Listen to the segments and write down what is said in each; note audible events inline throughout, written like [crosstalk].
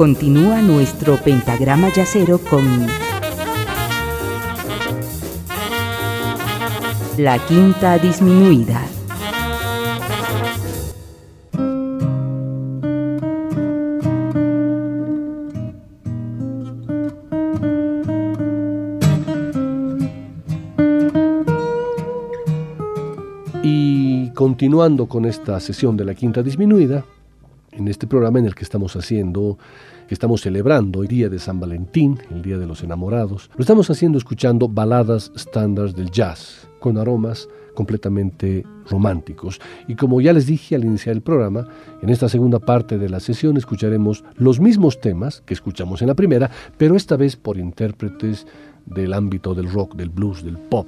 Continúa nuestro pentagrama yacero con la quinta disminuida. Y continuando con esta sesión de la quinta disminuida, en este programa en el que estamos haciendo, estamos celebrando el día de San Valentín, el día de los enamorados, lo estamos haciendo escuchando baladas estándares del jazz, con aromas completamente románticos. Y como ya les dije al iniciar el programa, en esta segunda parte de la sesión escucharemos los mismos temas que escuchamos en la primera, pero esta vez por intérpretes del ámbito del rock, del blues, del pop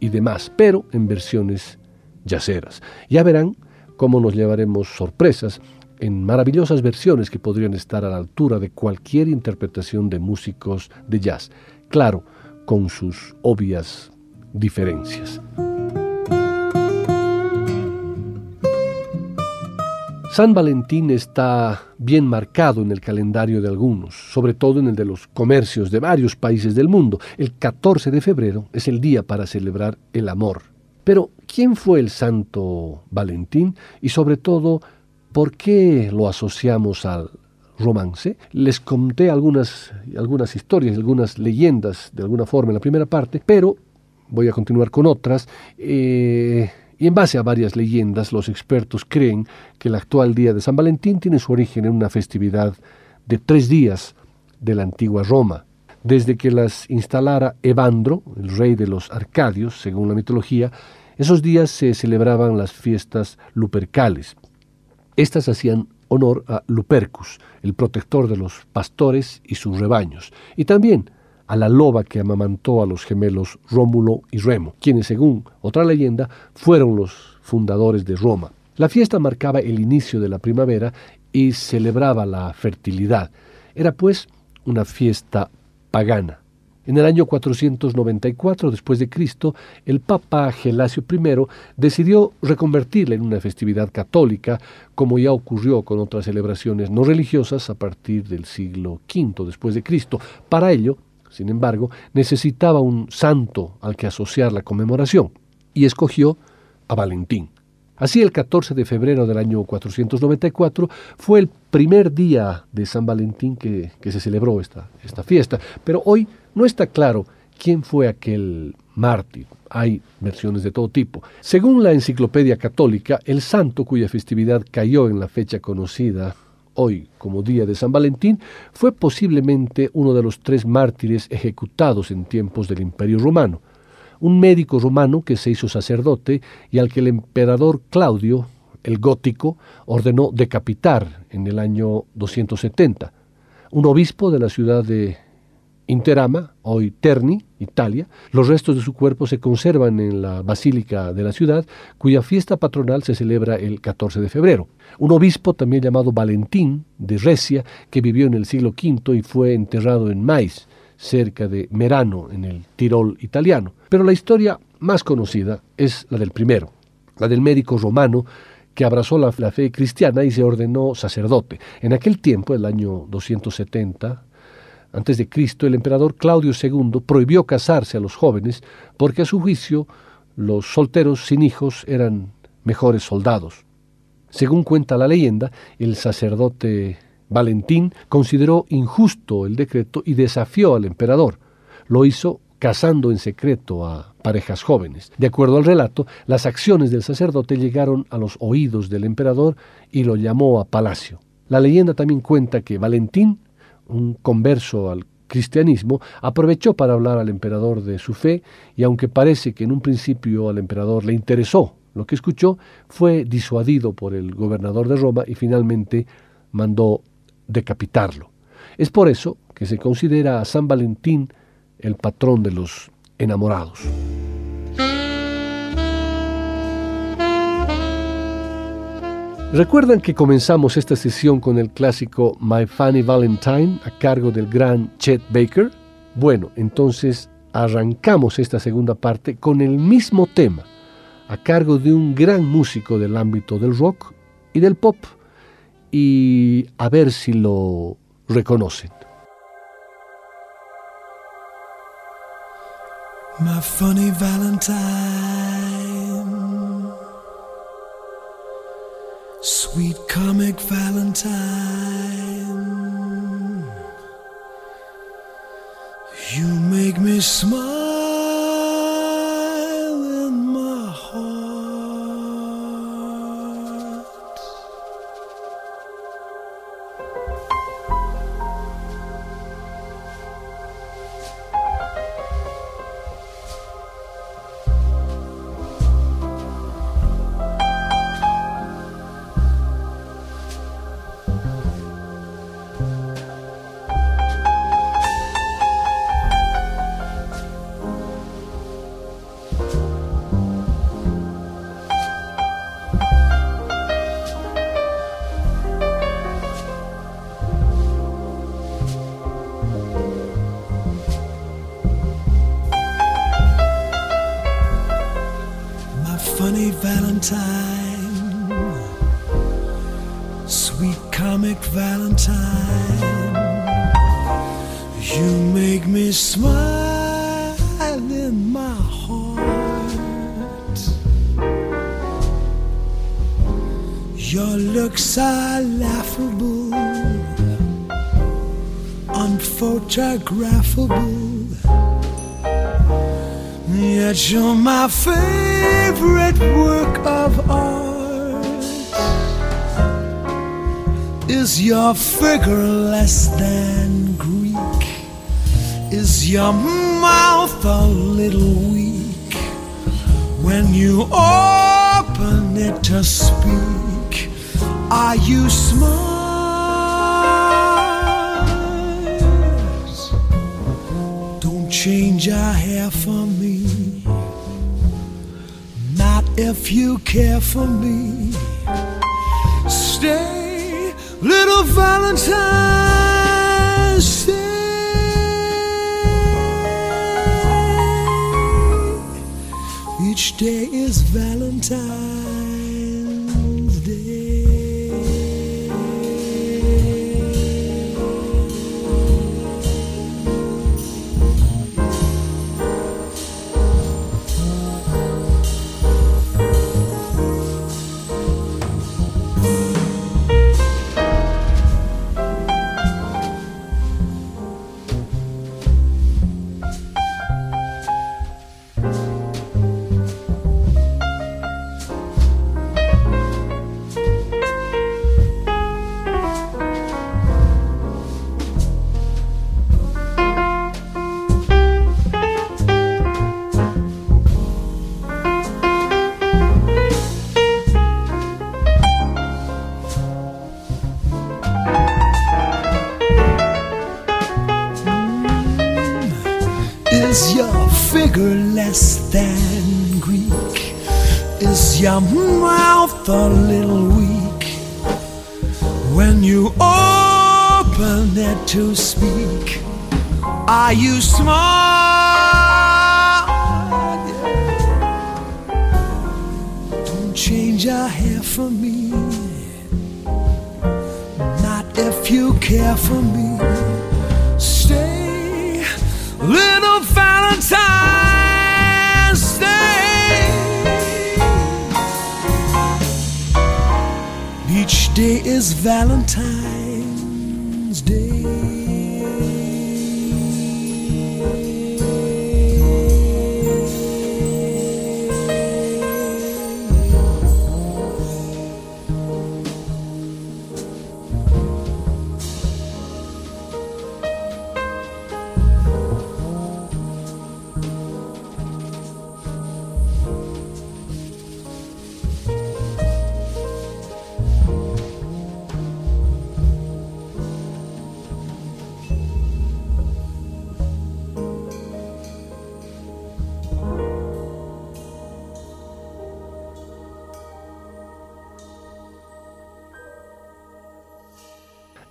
y demás, pero en versiones yaceras. Ya verán cómo nos llevaremos sorpresas en maravillosas versiones que podrían estar a la altura de cualquier interpretación de músicos de jazz, claro, con sus obvias diferencias. San Valentín está bien marcado en el calendario de algunos, sobre todo en el de los comercios de varios países del mundo. El 14 de febrero es el día para celebrar el amor. Pero, ¿quién fue el santo Valentín? Y sobre todo, ¿por qué lo asociamos al romance? Les conté algunas, algunas historias, algunas leyendas de alguna forma en la primera parte, pero voy a continuar con otras. Eh, y en base a varias leyendas, los expertos creen que el actual día de San Valentín tiene su origen en una festividad de tres días de la antigua Roma. Desde que las instalara Evandro, el rey de los Arcadios, según la mitología, esos días se celebraban las fiestas lupercales. Estas hacían honor a Lupercus, el protector de los pastores y sus rebaños, y también a la loba que amamantó a los gemelos Rómulo y Remo, quienes, según otra leyenda, fueron los fundadores de Roma. La fiesta marcaba el inicio de la primavera y celebraba la fertilidad. Era pues una fiesta pagana. En el año 494 después de Cristo, el Papa Gelasio I decidió reconvertirla en una festividad católica, como ya ocurrió con otras celebraciones no religiosas a partir del siglo V después de Cristo. Para ello, sin embargo, necesitaba un santo al que asociar la conmemoración, y escogió a Valentín. Así el 14 de febrero del año 494 fue el primer día de San Valentín que, se celebró esta, esta fiesta, pero hoy no está claro quién fue aquel mártir. Hay versiones de todo tipo. Según la Enciclopedia Católica, el santo cuya festividad cayó en la fecha conocida hoy como día de San Valentín, fue posiblemente uno de los tres mártires ejecutados en tiempos del Imperio Romano, un médico romano que se hizo sacerdote y al que el emperador Claudio, el gótico, ordenó decapitar en el año 270, un obispo de la ciudad de Interama, hoy Terni, Italia. Los restos de su cuerpo se conservan en la Basílica de la ciudad, cuya fiesta patronal se celebra el 14 de febrero. Un obispo también llamado Valentín de Recia, que vivió en el siglo V y fue enterrado en Mais, cerca de Merano, en el Tirol italiano. Pero la historia más conocida es la del primero, la del médico romano que abrazó la, fe cristiana y se ordenó sacerdote. En aquel tiempo, el año 270, antes de Cristo, el emperador Claudio II prohibió casarse a los jóvenes porque a su juicio los solteros sin hijos eran mejores soldados. Según cuenta la leyenda, el sacerdote Valentín consideró injusto el decreto y desafió al emperador. Lo hizo casando en secreto a parejas jóvenes. De acuerdo al relato, las acciones del sacerdote llegaron a los oídos del emperador y lo llamó a palacio. La leyenda también cuenta que Valentín un converso al cristianismo, aprovechó para hablar al emperador de su fe y aunque parece que en un principio al emperador le interesó lo que escuchó, fue disuadido por el gobernador de Roma y finalmente mandó decapitarlo. Es por eso que se considera a San Valentín el patrón de los enamorados. ¿Recuerdan que comenzamos esta sesión con el clásico My Funny Valentine a cargo del gran Chet Baker? Bueno, entonces arrancamos esta segunda parte con el mismo tema, a cargo de un gran músico del ámbito del rock y del pop, y a ver si lo reconocen. My funny Valentine, sweet comic Valentine, you make me smile. Valentine, sweet comic Valentine. You make me smile in my heart. Your looks are laughable, unphotographable. Yet you're my favorite work of art. Is your figure less than Greek? Is your mouth a little weak when you open it to speak? Are you smart? Don't change your hair for if you care for me. Stay, little Valentine, stay. Each day is Valentine.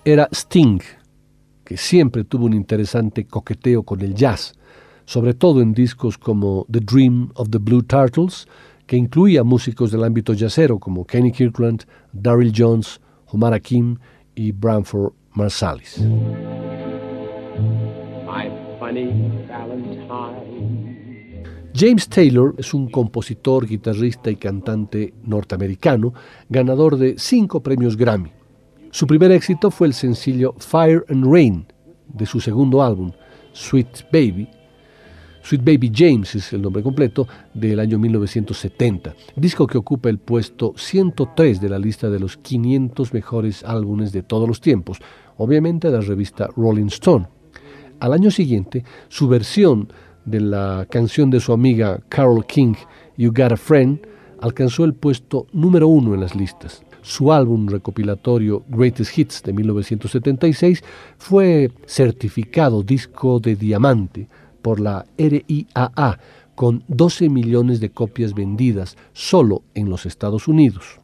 Era Sting, que siempre tuvo un interesante coqueteo con el jazz, sobre todo en discos como The Dream of the Blue Turtles, que incluía músicos del ámbito jazzero como Kenny Kirkland, Daryl Jones, Omar Hakim y Branford Marsalis. James Taylor es un compositor, guitarrista y cantante norteamericano, ganador de cinco premios Grammy. Su primer éxito fue el sencillo Fire and Rain de su segundo álbum, Sweet Baby. Sweet Baby James es el nombre completo del año 1970, disco que ocupa el puesto 103 de la lista de los 500 mejores álbumes de todos los tiempos, obviamente de la revista Rolling Stone. Al año siguiente, su versión de la canción de su amiga Carol King, You Got a Friend, alcanzó el puesto número uno en las listas. Su álbum recopilatorio Greatest Hits de 1976 fue certificado disco de diamante por la RIAA con 12 millones de copias vendidas solo en los Estados Unidos.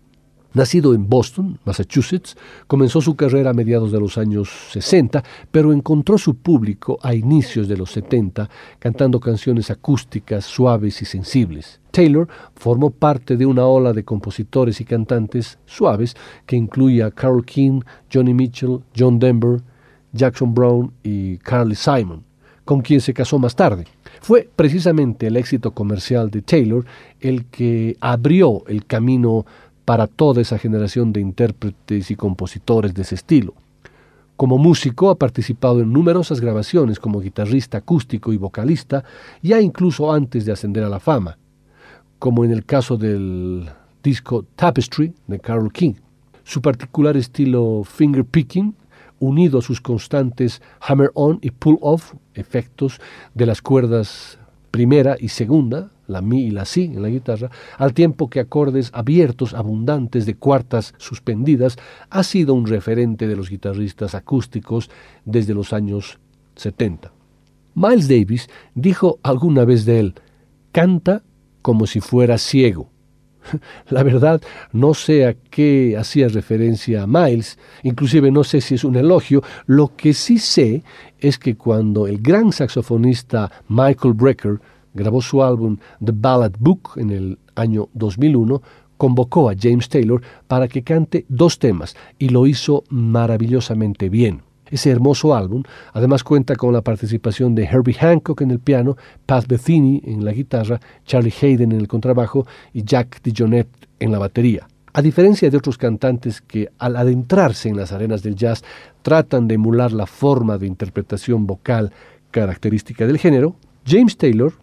Nacido en Boston, Massachusetts, comenzó su carrera a mediados de los años 60, pero encontró su público a inicios de los 70 cantando canciones acústicas suaves y sensibles. Taylor formó parte de una ola de compositores y cantantes suaves que incluía a Carole King, Johnny Mitchell, John Denver, Jackson Brown y Carly Simon, con quien se casó más tarde. Fue precisamente el éxito comercial de Taylor el que abrió el camino para toda esa generación de intérpretes y compositores de ese estilo. Como músico ha participado en numerosas grabaciones como guitarrista acústico y vocalista, ya incluso antes de ascender a la fama, como en el caso del disco Tapestry de Carole King. Su particular estilo finger picking, unido a sus constantes hammer on y pull off, efectos de las cuerdas primera y segunda, la mi y la si en la guitarra, al tiempo que acordes abiertos, abundantes de cuartas suspendidas, ha sido un referente de los guitarristas acústicos desde los años 70. Miles Davis dijo alguna vez de él, canta como si fuera ciego. [laughs] La verdad, no sé a qué hacía referencia Miles, inclusive no sé si es un elogio, lo que sí sé es que cuando el gran saxofonista Michael Brecker grabó su álbum The Ballad Book en el año 2001, convocó a James Taylor para que cante dos temas y lo hizo maravillosamente bien. Ese hermoso álbum además cuenta con la participación de Herbie Hancock en el piano, Pat Bethany en la guitarra, Charlie Hayden en el contrabajo y Jack DeJohnette en la batería. A diferencia de otros cantantes que al adentrarse en las arenas del jazz tratan de emular la forma de interpretación vocal característica del género, James Taylor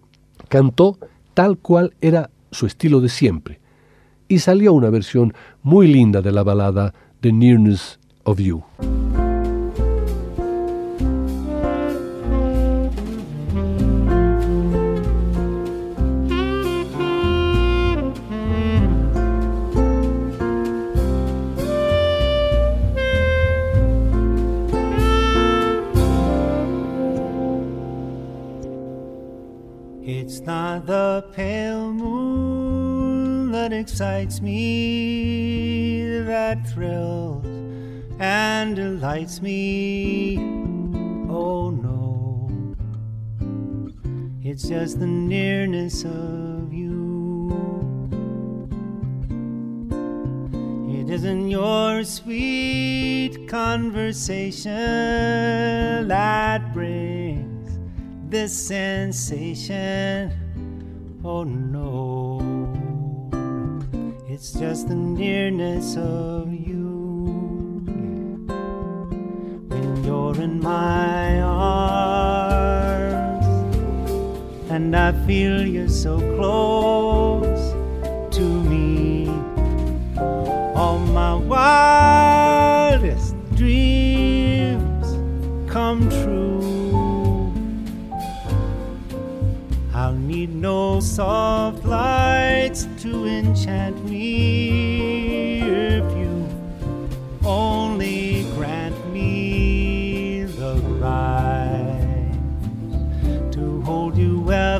cantó tal cual era su estilo de siempre, y salió una versión muy linda de la balada The Nearness of You. Delights me. Oh no, it's just the nearness of you. It isn't your sweet conversation that brings this sensation Oh no, it's just the nearness of my arms, and I feel you're so close to me, all my wildest dreams come true. I'll need no soft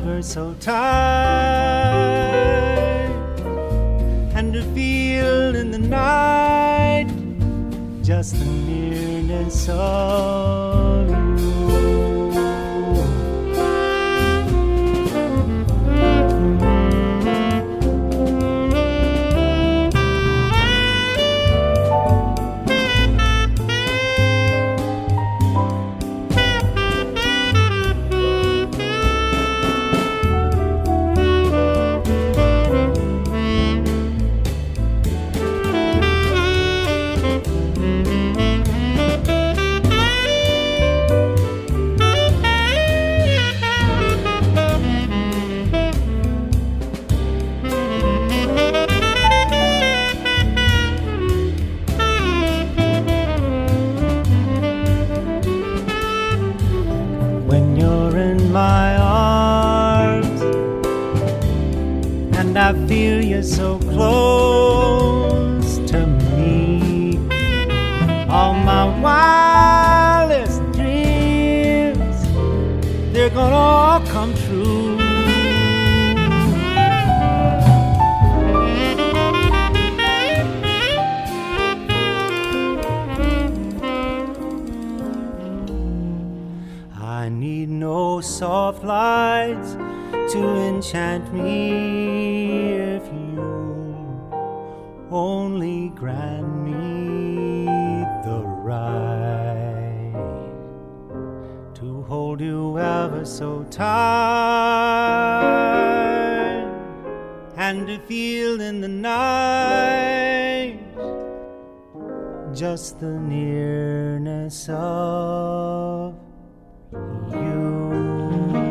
ever so tight and to feel in the night just the nearness of you. All come true. I need no soft lights to enchant me so tired. And to feel in the night just the nearness of just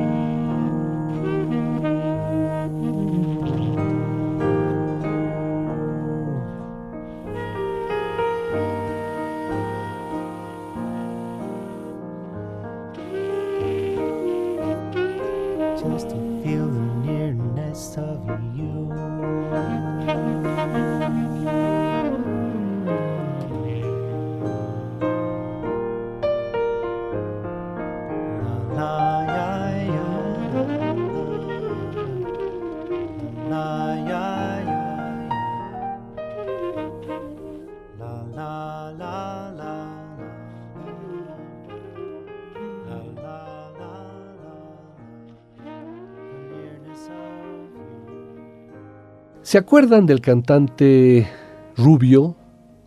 ¿Se acuerdan del cantante rubio,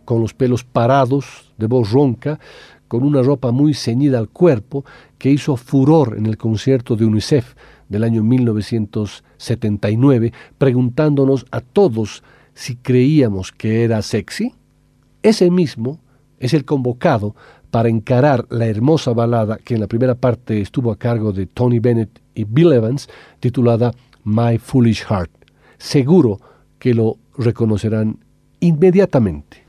con los pelos parados, de voz ronca, con una ropa muy ceñida al cuerpo, que hizo furor en el concierto de UNICEF del año 1979, preguntándonos a todos si creíamos que era sexy? Ese mismo es el convocado para encarar la hermosa balada que en la primera parte estuvo a cargo de Tony Bennett y Bill Evans, titulada My Foolish Heart. Seguro que lo reconocerán inmediatamente.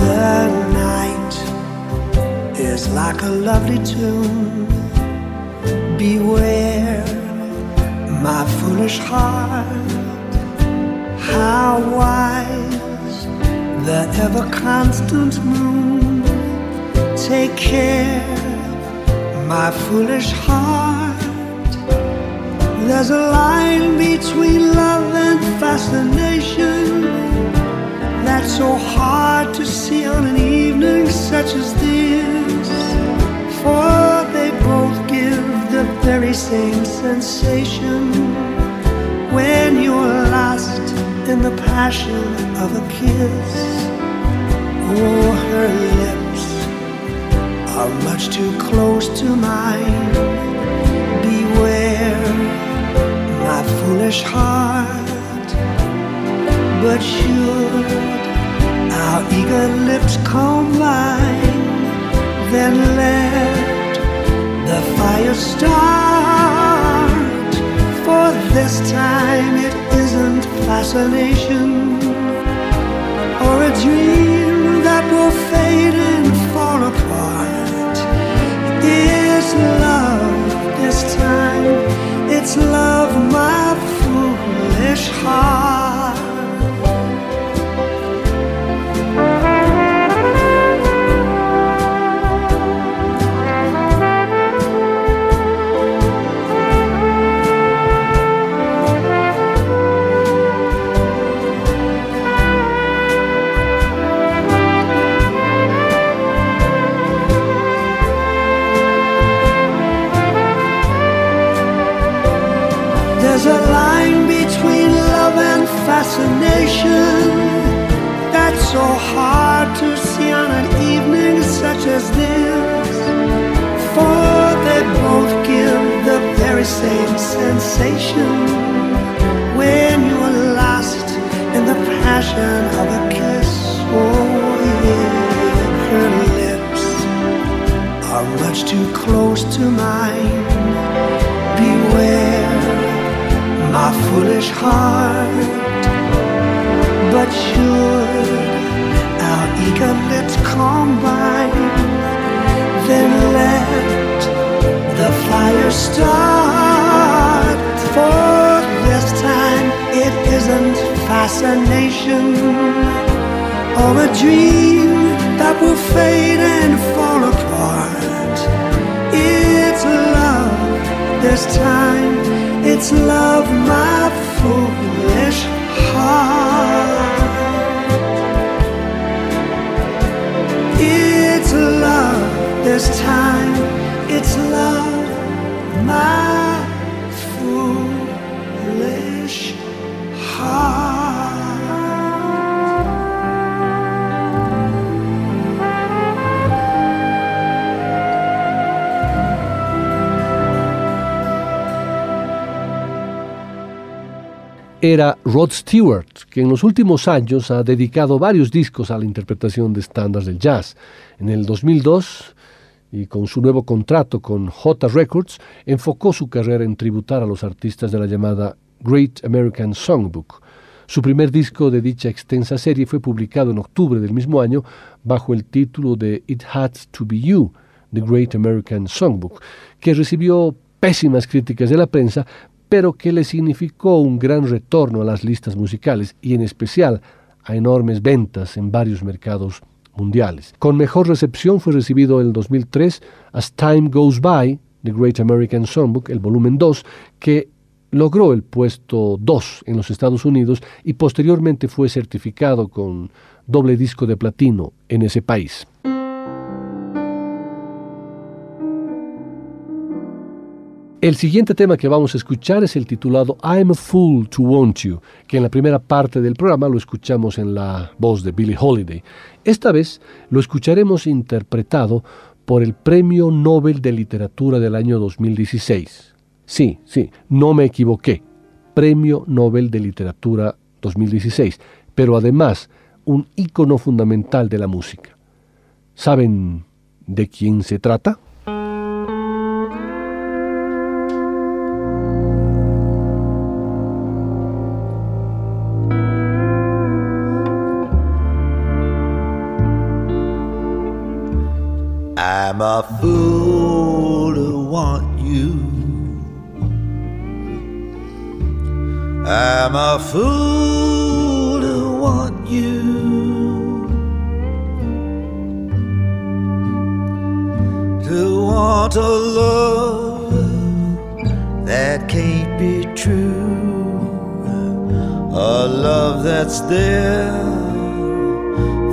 The night is like a lovely tune. Beware, my foolish heart. How wise the ever constant moon. Take care, my foolish heart. There's a line between love and fascination that's so hard to see on an evening such as this. For they both give the very same sensation when you're lost in the passion of a kiss. Oh, her lips are much too close to mine. Beware, my foolish heart. But should our eager lips combine, then let the fire start. For this time it isn't fascination or a dream that will fade and fall apart. It's love this time, it's love, my foolish heart. Fascination that's so hard to see on an evening such as this. For they both give the very same sensation when you're lost in the passion of a kiss. Oh, yeah, her lips are much too close to mine. Beware my foolish heart. But should our eagerlet combine. Then let the fire start. For this time it isn't fascination or a dream that will fade and fall apart. It's love this time. It's love, my foolish heart. Time. It's love, my foolish heart. era Rod Stewart, que en los últimos años ha dedicado varios discos a la interpretación de estándares del jazz. En el 2002, y con su nuevo contrato con J Records, enfocó su carrera en tributar a los artistas de la llamada Great American Songbook. Su primer disco de dicha extensa serie fue publicado en octubre del mismo año bajo el título de It Had to Be You, The Great American Songbook, que recibió pésimas críticas de la prensa, pero que le significó un gran retorno a las listas musicales y en especial a enormes ventas en varios mercados Con mejor recepción fue recibido en el 2003 As Time Goes By, The Great American Songbook, el volumen 2, que logró el puesto 2 en los Estados Unidos y posteriormente fue certificado con doble disco de platino en ese país. El siguiente tema que vamos a escuchar es el titulado I'm a Fool to Want You, que en la primera parte del programa lo escuchamos en la voz de Billie Holiday. Esta vez lo escucharemos interpretado por el Premio Nobel de Literatura del año 2016. Sí, sí, no me equivoqué. Premio Nobel de Literatura 2016, pero además un ícono fundamental de la música. ¿Saben de quién se trata? A fool to want you. I'm a fool to want you. To want a love that can't be true. A love that's there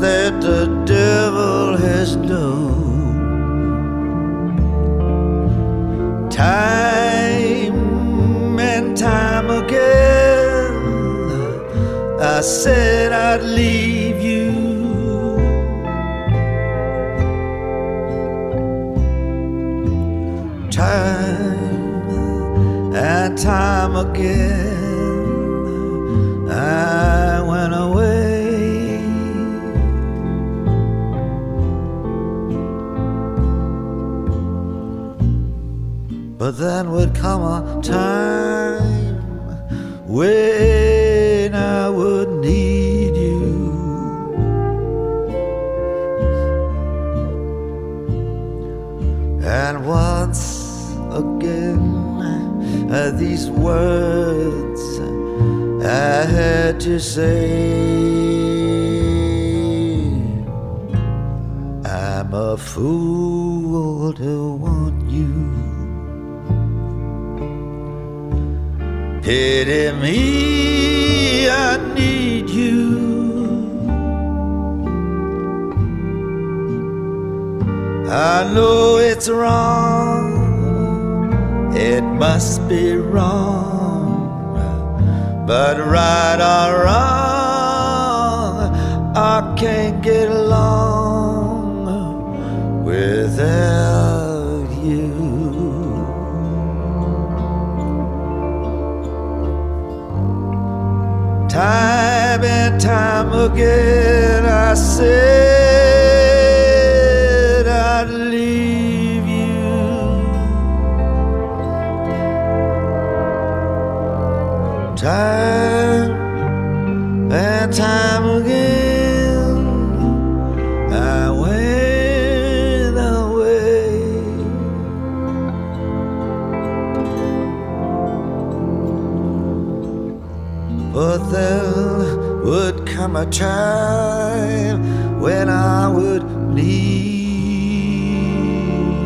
that the devil has done. Time and time again, I said I'd leave you. Time and time again, I But then would come a time when I would need you. And once again, uh, these words I had to say. I'm a fool to want you. Pity me, I need you. I know it's wrong, it must be wrong, but right or wrong, I can't get along without you. Again, I said. Time when I would need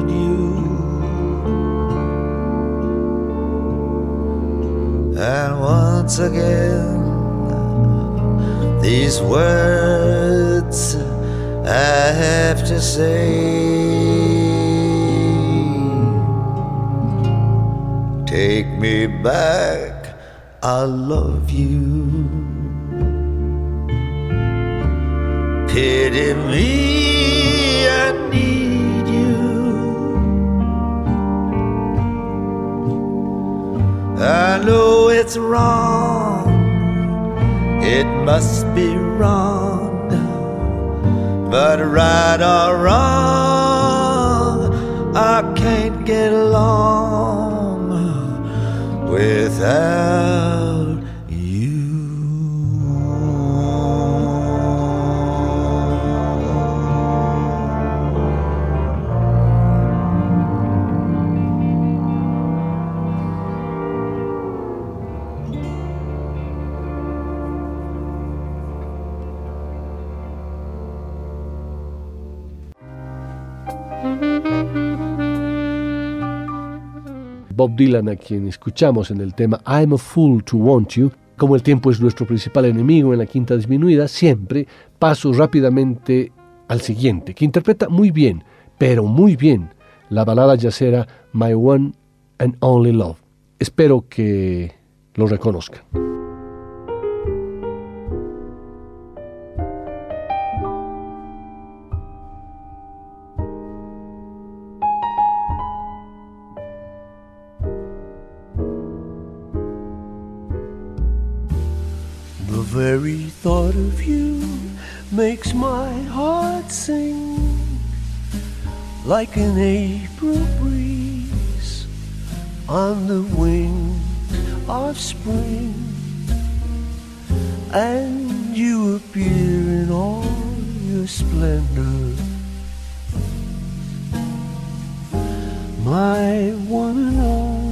you. And once again, these words I have to say. Take me back, I love you. Know it's wrong, it must be wrong. But right or wrong, I can't get along without Bob Dylan, a quien escuchamos en el tema I'm a Fool to Want You, como el tiempo es nuestro principal enemigo en la quinta disminuida, siempre paso rápidamente al siguiente, que interpreta muy bien, pero muy bien, la balada yacera My One and Only Love. Espero que lo reconozcan. Of you makes my heart sing like an April breeze on the wing of spring. And you appear in all your splendor. My one and only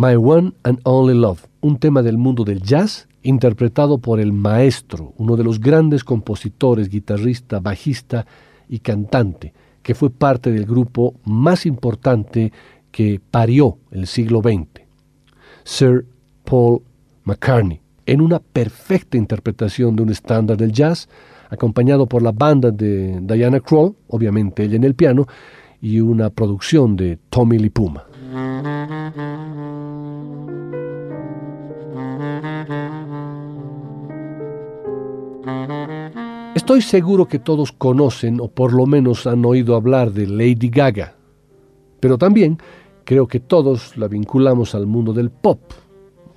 My One and Only Love, un tema del mundo del jazz interpretado por el maestro, uno de los grandes compositores, guitarrista, bajista y cantante, que fue parte del grupo más importante que parió el siglo XX, Sir Paul McCartney, en una perfecta interpretación de un estándar del jazz, acompañado por la banda de Diana Krall, obviamente ella en el piano, y una producción de Tommy Lipuma. Estoy seguro que todos conocen o por lo menos han oído hablar de Lady Gaga, pero también creo que todos la vinculamos al mundo del pop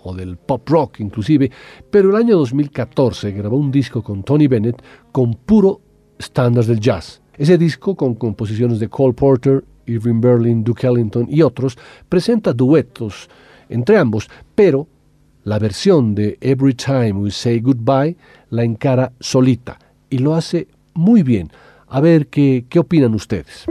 o del pop rock inclusive, pero el año 2014 grabó un disco con Tony Bennett con puro estándares del jazz. Ese disco, con composiciones de Cole Porter, Irving Berlin, Duke Ellington y otros, presenta duetos entre ambos, pero la versión de Every Time We Say Goodbye la encara solita y lo hace muy bien. A ver qué, opinan ustedes.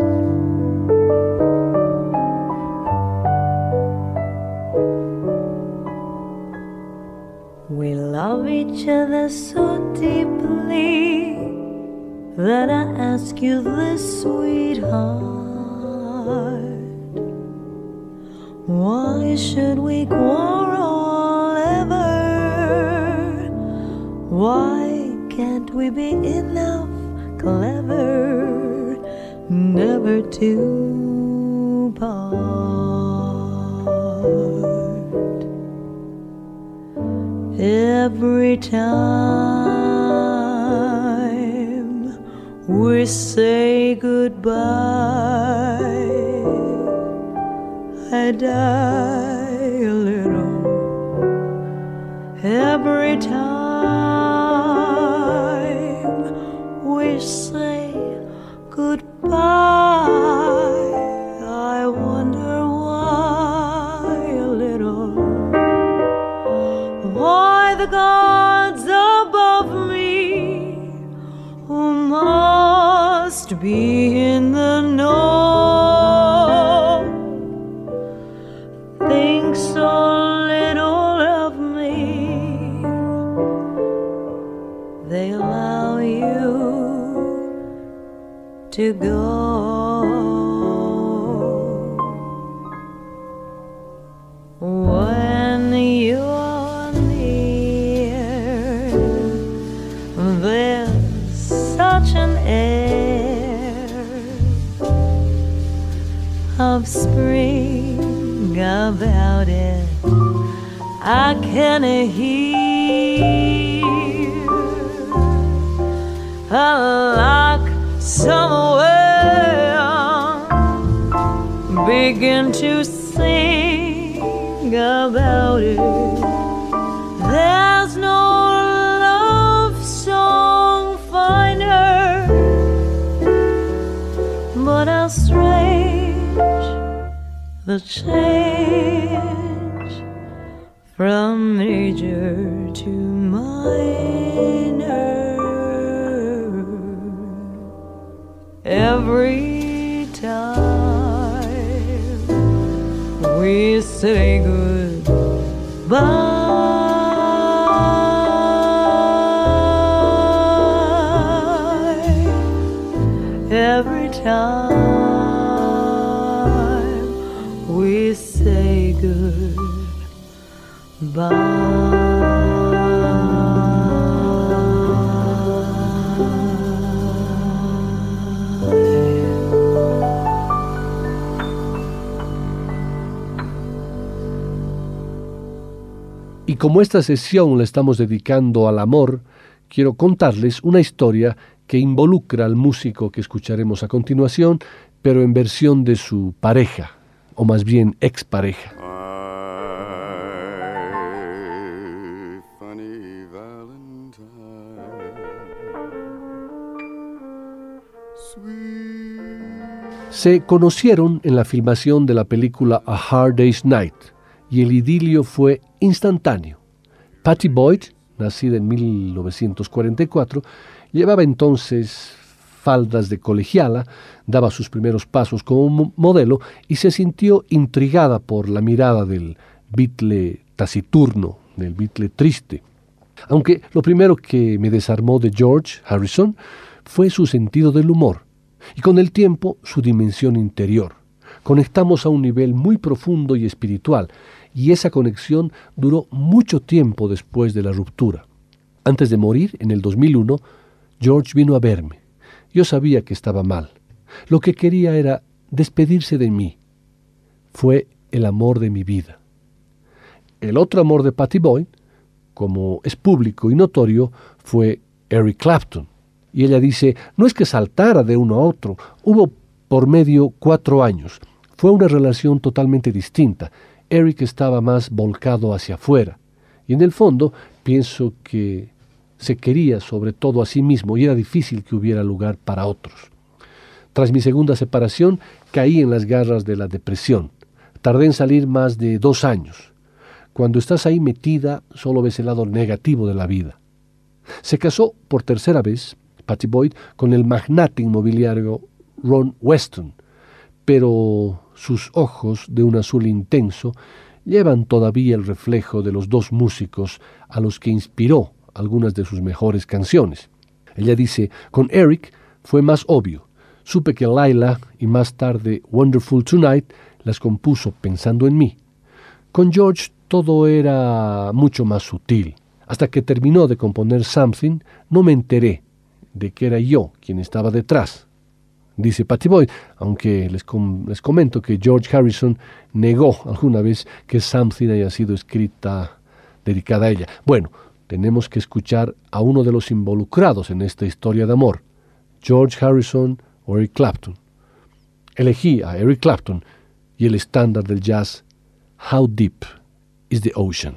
We love each other so deeply that I ask you this, sweetheart. Why should we quarrel ever? Why can't we be enough clever never to part? Every time we say goodbye I die every time we say goodbye. I wonder why a little, why the gods above me who must be of spring about it. I can hear begin to sing about it. There's no love song finer, but how strange the change from major to minor. Every Say it good. Bye. every time we say goodbye. Como esta sesión la estamos dedicando al amor, quiero contarles una historia que involucra al músico que escucharemos a continuación, pero en versión de su pareja, o más bien expareja. Se conocieron en la filmación de la película A Hard Day's Night y el idilio fue instantáneo. Patty Boyd, nacida en 1944, llevaba entonces faldas de colegiala, daba sus primeros pasos como modelo y se sintió intrigada por la mirada del Beatle taciturno, del Beatle triste. Aunque lo primero que me desarmó de George Harrison fue su sentido del humor y con el tiempo su dimensión interior. Conectamos a un nivel muy profundo y espiritual y esa conexión duró mucho tiempo después de la ruptura. Antes de morir, en el 2001, George vino a verme. Yo sabía que estaba mal. Lo que quería era despedirse de mí. Fue el amor de mi vida. El otro amor de Patty Boyd, como es público y notorio, fue Eric Clapton. Y ella dice, no es que saltara de uno a otro, hubo por medio cuatro años. Fue una relación totalmente distinta. Eric estaba más volcado hacia afuera. Y en el fondo pienso que se quería sobre todo a sí mismo y era difícil que hubiera lugar para otros. Tras mi segunda separación caí en las garras de la depresión. Tardé en salir más de dos años. Cuando estás ahí metida solo ves el lado negativo de la vida. Se casó por tercera vez Patty Boyd con el magnate inmobiliario Ron Weston, pero sus ojos de un azul intenso llevan todavía el reflejo de los dos músicos a los que inspiró algunas de sus mejores canciones. Ella dice, con Eric fue más obvio. Supe que Laila y más tarde Wonderful Tonight las compuso pensando en mí. Con George todo era mucho más sutil. Hasta que terminó de componer Something, no me enteré de que era yo quien estaba detrás. Dice Patty Boyd, aunque les, les comento que George Harrison negó alguna vez que Something haya sido escrita dedicada a ella. Bueno, tenemos que escuchar a uno de los involucrados en esta historia de amor, George Harrison o Eric Clapton. Elegí a Eric Clapton y el estándar del jazz, How Deep is the Ocean.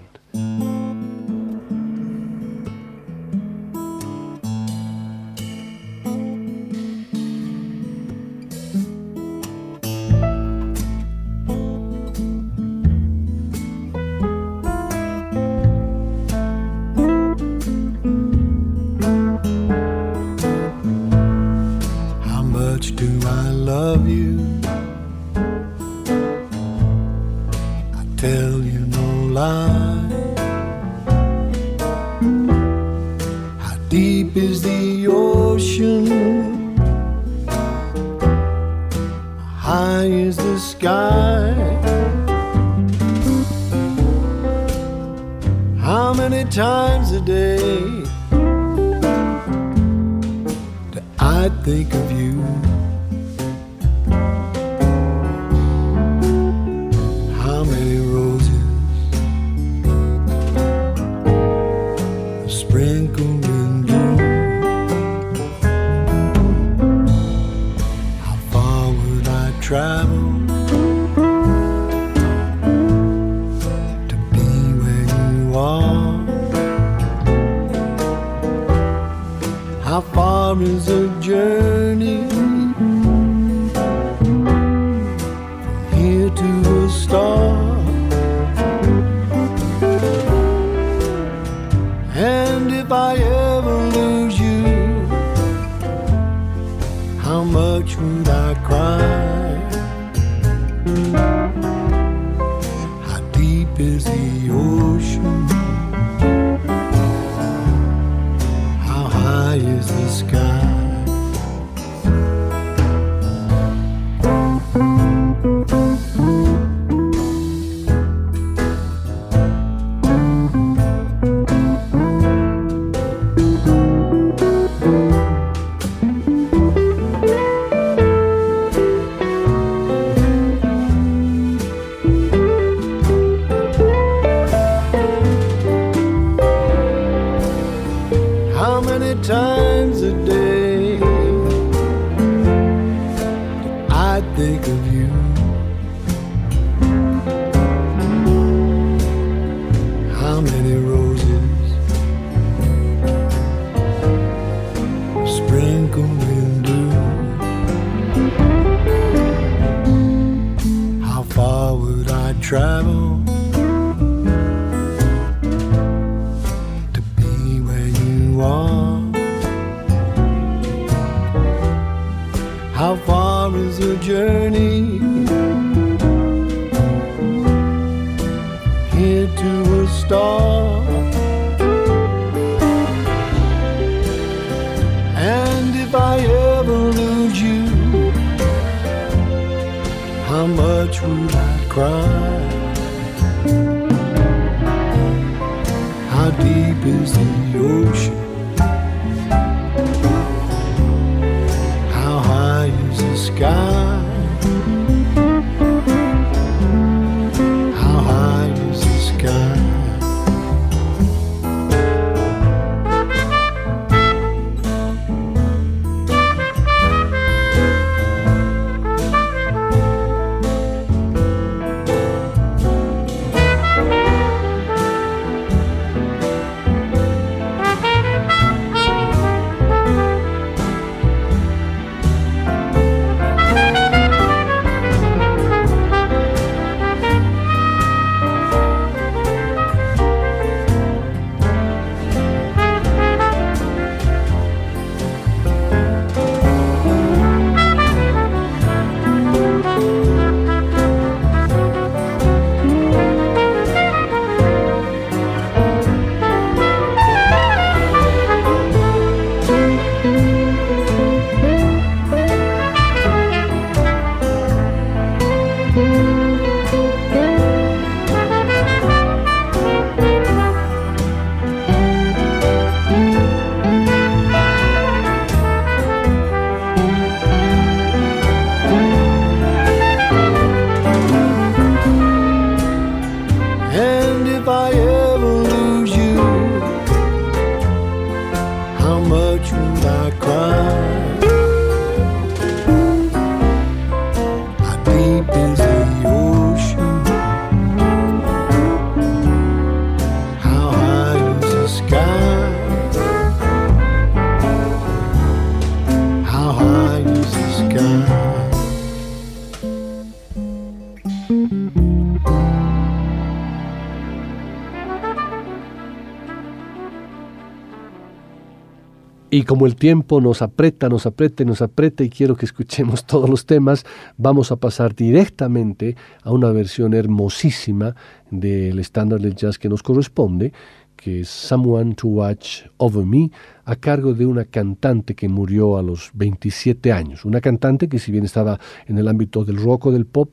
Y como el tiempo nos aprieta, nos aprieta y nos aprieta y quiero que escuchemos [laughs] todos los temas, vamos a pasar directamente a una versión hermosísima del estándar del jazz que nos corresponde, que es Someone to Watch Over Me, a cargo de una cantante que murió a los 27 años. Una cantante que si bien estaba en el ámbito del rock o del pop,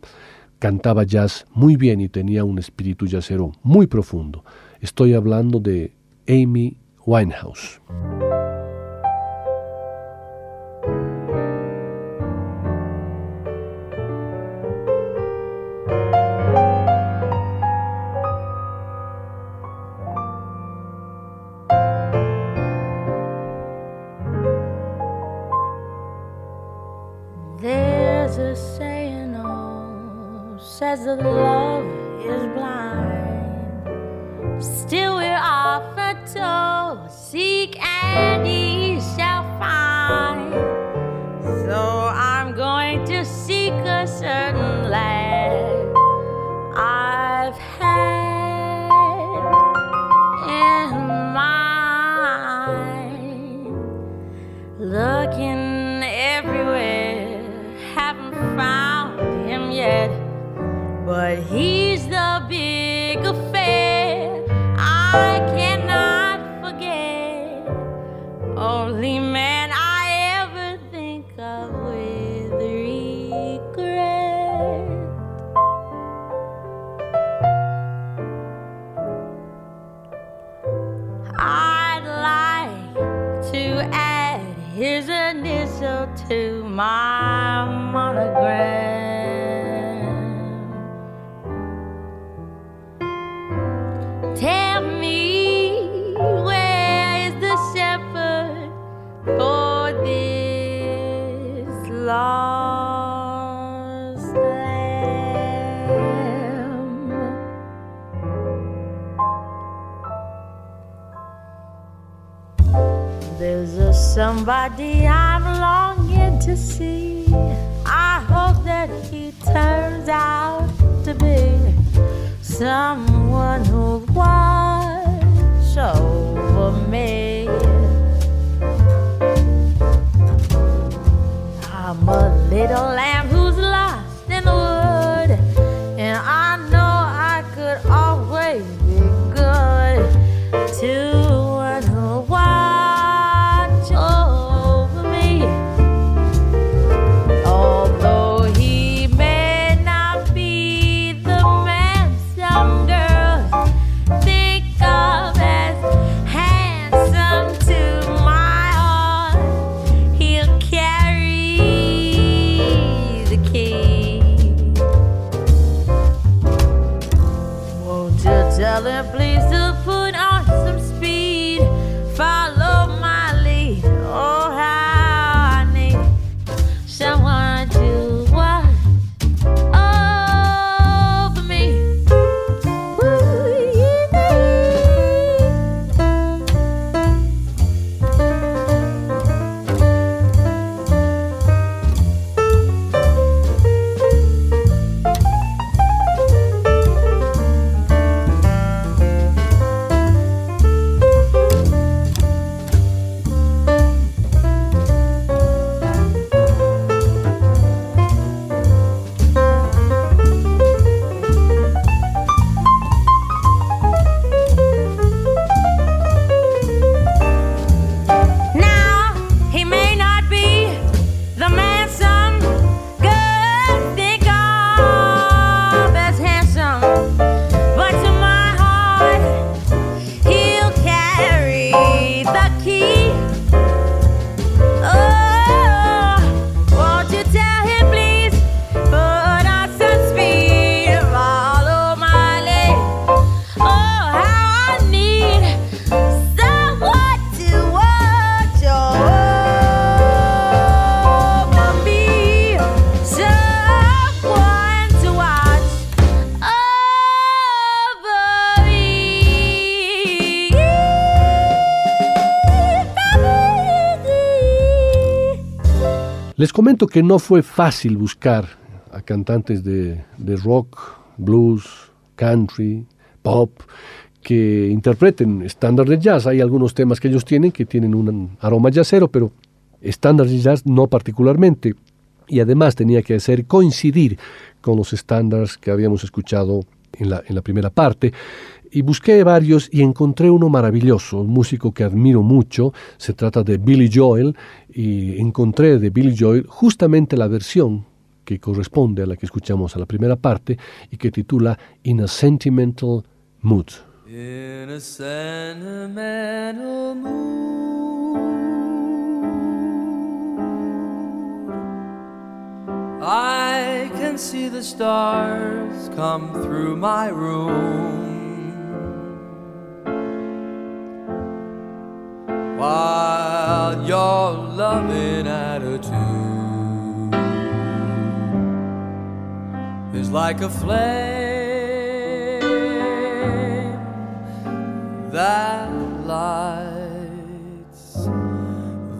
cantaba jazz muy bien y tenía un espíritu jazzero muy profundo. Estoy hablando de Amy Winehouse. Somebody I'm longing to see. Comento que no fue fácil buscar a cantantes de, de rock, blues, country, pop, que interpreten estándares de jazz. Hay algunos temas que ellos tienen que tienen un aroma jazzero, pero estándares de jazz no particularmente. Y además tenía que hacer coincidir con los estándares que habíamos escuchado en la, en la primera parte. Y busqué varios y encontré uno maravilloso, un músico que admiro mucho. Se trata de Billy Joel y encontré de Billy Joel justamente la versión que corresponde a la que escuchamos a la primera parte y que titula In a Sentimental Mood. In a sentimental mood, I can see the stars come through my room. Your loving attitude is like a flame that lights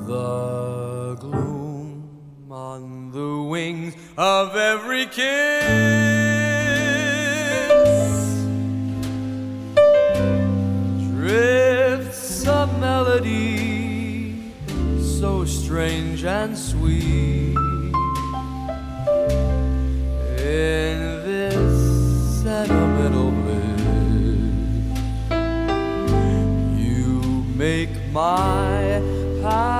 the gloom on the wings of every kiss. Strange and sweet in this sentimental bliss. You make my paradise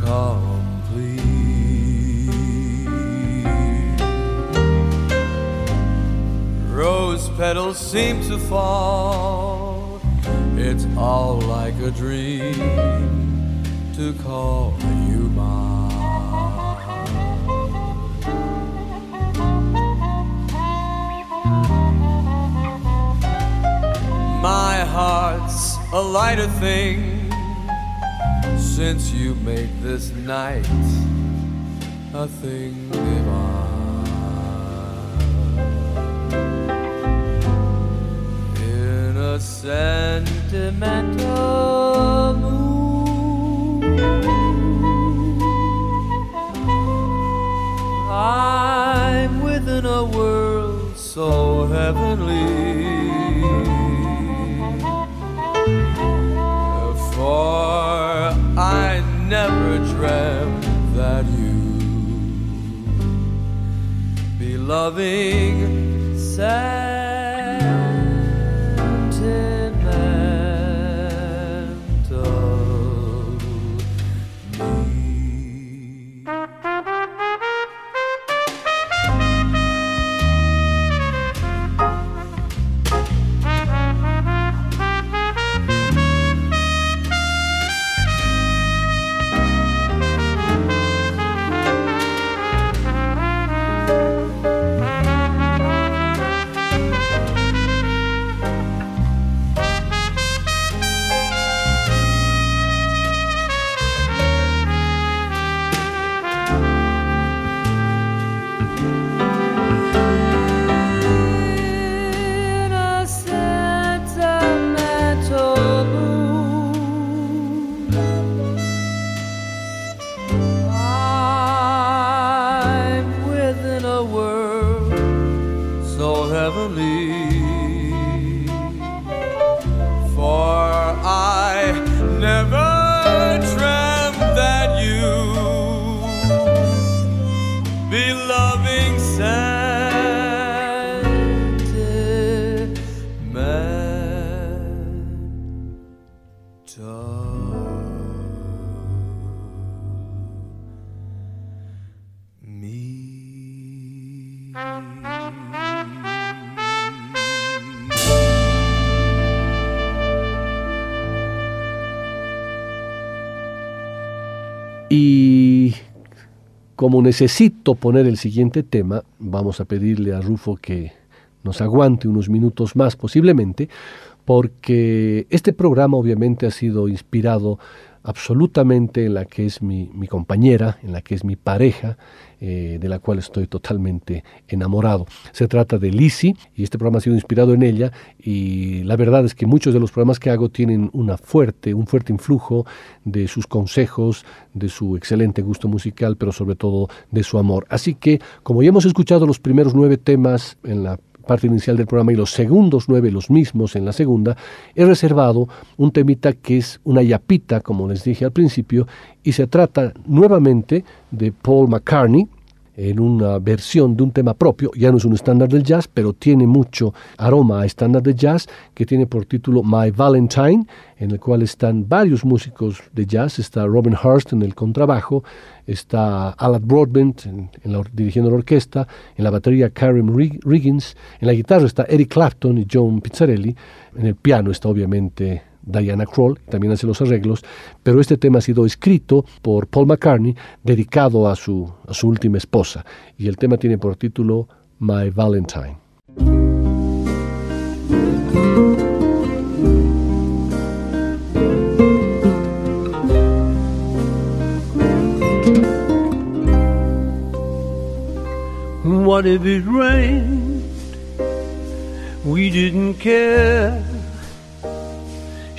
complete. Rose petals seem to fall. All like a dream to call you mine. My heart's a lighter thing since you made this night a thing divine. Sentimental mood. I'm within a world so heavenly. For I never dreamt that you be loving Y como necesito poner el siguiente tema, vamos a pedirle a Rufo que nos aguante unos minutos más posiblemente, porque este programa obviamente ha sido inspirado absolutamente en la que es mi, compañera, en la que es mi pareja, eh, de la cual estoy totalmente enamorado. Se trata de Lizzie y este programa ha sido inspirado en ella y la verdad es que muchos de los programas que hago tienen una fuerte, un fuerte influjo de sus consejos, de su excelente gusto musical, pero sobre todo de su amor. Así que, como ya hemos escuchado los primeros nueve temas en la parte inicial del programa y los segundos nueve los mismos en la segunda, he reservado un temita que es una yapita, como les dije al principio, y se trata nuevamente de Paul McCartney, en una versión de un tema propio, ya no es un estándar del jazz, pero tiene mucho aroma a estándar de jazz, que tiene por título My Valentine, en el cual están varios músicos de jazz, está Robin Hurst en el contrabajo, está Alad Broadbent en, en la, dirigiendo la orquesta, en la batería Karen Riggins, en la guitarra está Eric Clapton y John Pizzarelli, en el piano está obviamente Diana Kroll, también hace los arreglos, pero este tema ha sido escrito por Paul McCartney, dedicado a su, a su última esposa, y el tema tiene por título My Valentine. What if it rained? We didn't care.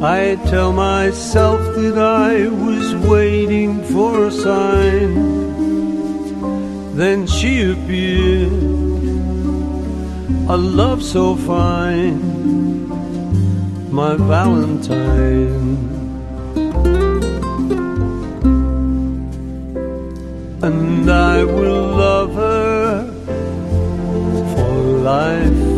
I tell myself that I was waiting for a sign. Then she appeared, a love so fine, my Valentine. And I will love her for life.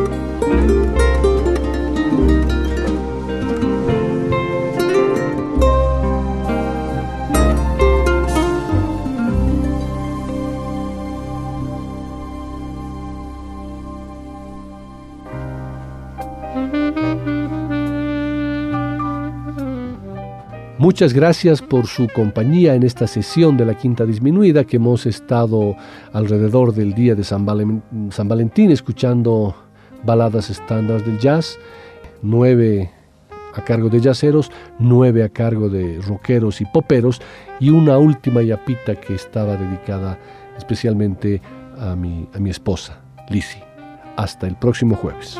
Muchas gracias por su compañía en esta sesión de la Quinta Disminuida que hemos estado alrededor del día de San, Valentín escuchando baladas estándares del jazz, nueve a cargo de jazzeros, nueve a cargo de rockeros y poperos y una última yapita que estaba dedicada especialmente a mi, a mi esposa, Lizzie. Hasta el próximo jueves.